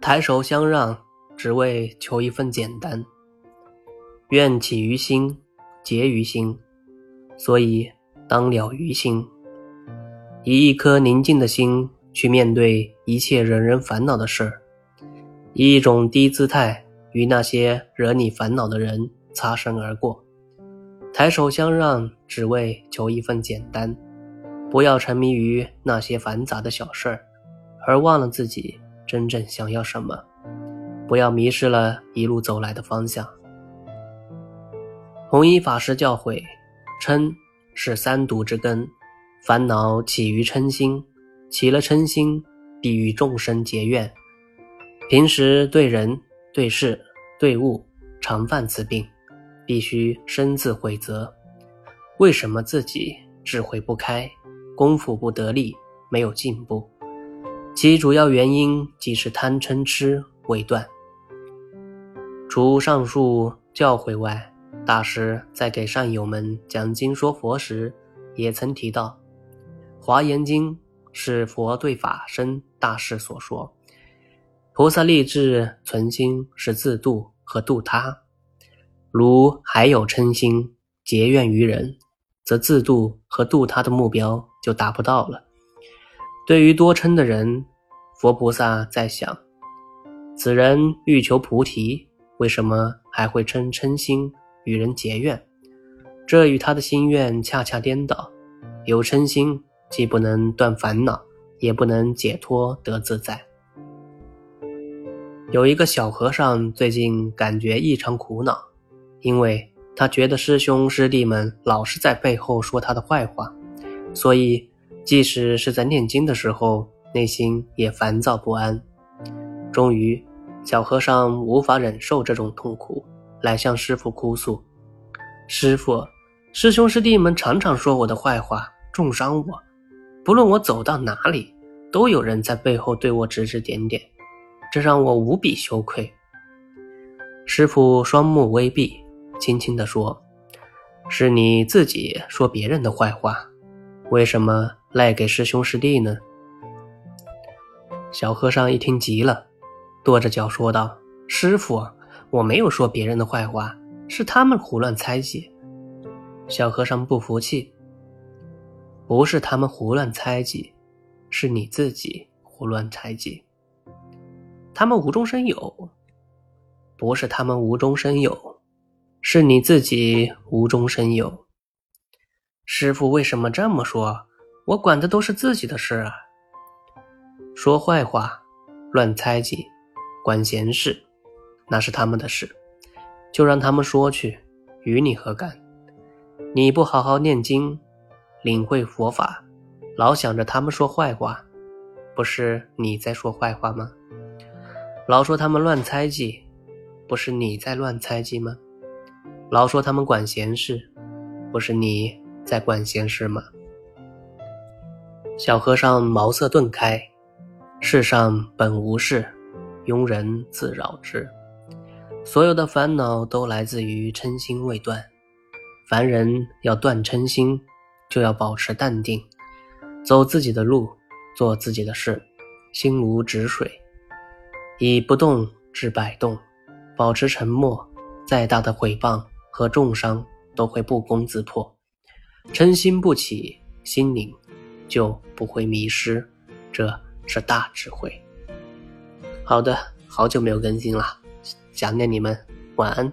抬手相让，只为求一份简单。愿起于心，结于心，所以当了于心。以一颗宁静的心去面对一切惹人烦恼的事儿，以一种低姿态与那些惹你烦恼的人擦身而过。抬手相让，只为求一份简单。不要沉迷于那些繁杂的小事儿，而忘了自己。真正想要什么？不要迷失了一路走来的方向。弘一法师教诲：嗔是三毒之根，烦恼起于嗔心，起了嗔心，必与众生结怨。平时对人、对事、对物，常犯此病，必须深自悔责。为什么自己智慧不开，功夫不得力，没有进步？其主要原因即是贪嗔痴未断。除上述教诲外，大师在给善友们讲经说佛时，也曾提到，《华严经》是佛对法身大士所说。菩萨立志存心是自度和度他，如还有嗔心结怨于人，则自度和度他的目标就达不到了。对于多嗔的人，佛菩萨在想：此人欲求菩提，为什么还会嗔嗔心与人结怨？这与他的心愿恰恰颠倒。有嗔心，既不能断烦恼，也不能解脱得自在。有一个小和尚最近感觉异常苦恼，因为他觉得师兄师弟们老是在背后说他的坏话，所以。即使是在念经的时候，内心也烦躁不安。终于，小和尚无法忍受这种痛苦，来向师傅哭诉：“师傅，师兄师弟们常常说我的坏话，重伤我。不论我走到哪里，都有人在背后对我指指点点，这让我无比羞愧。”师傅双目微闭，轻轻地说：“是你自己说别人的坏话，为什么？”赖给师兄师弟呢？小和尚一听急了，跺着脚说道：“师傅，我没有说别人的坏话，是他们胡乱猜忌。”小和尚不服气：“不是他们胡乱猜忌，是你自己胡乱猜忌。他们无中生有，不是他们无中生有，是你自己无中生有。”师傅为什么这么说？我管的都是自己的事啊！说坏话、乱猜忌、管闲事，那是他们的事，就让他们说去，与你何干？你不好好念经、领会佛法，老想着他们说坏话，不是你在说坏话吗？老说他们乱猜忌，不是你在乱猜忌吗？老说他们管闲事，不是你在管闲事吗？小和尚茅塞顿开，世上本无事，庸人自扰之。所有的烦恼都来自于嗔心未断。凡人要断嗔心，就要保持淡定，走自己的路，做自己的事，心如止水，以不动治百动，保持沉默，再大的毁谤和重伤都会不攻自破。嗔心不起，心灵。就不会迷失，这是大智慧。好的，好久没有更新了，想念你们，晚安。